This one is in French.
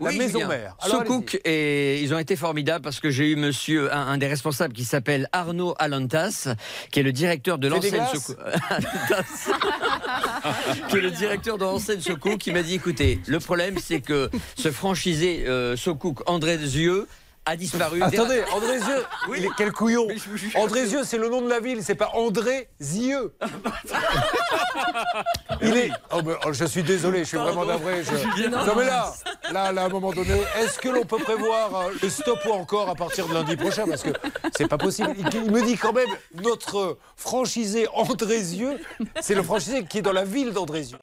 la Oui, maison mère. Sokouk, et ils ont été formidables parce que j'ai eu monsieur, un, un des responsables qui s'appelle Arnaud Alantas, qui est le directeur de l'enseigne. Alantas. qui est le directeur de l'enseigne Sokouk, qui m'a dit écoutez, le problème c'est que ce franchisé euh, Sokouk André Zieux a disparu. Attendez, Andrézieux, Oui. il est quel couillon jure. Andrézieux, c'est le nom de la ville, c'est pas André Zieux. il est. Oh, mais, oh, je suis désolé, je suis vraiment navré. je- Non mais là, là, à un moment donné, est-ce que l'on peut prévoir euh, le stop ou encore à partir de lundi prochain Parce que c'est pas possible. Il me dit quand même notre franchisé Andrézieux, c'est le franchisé qui est dans la ville d'Andrézieux.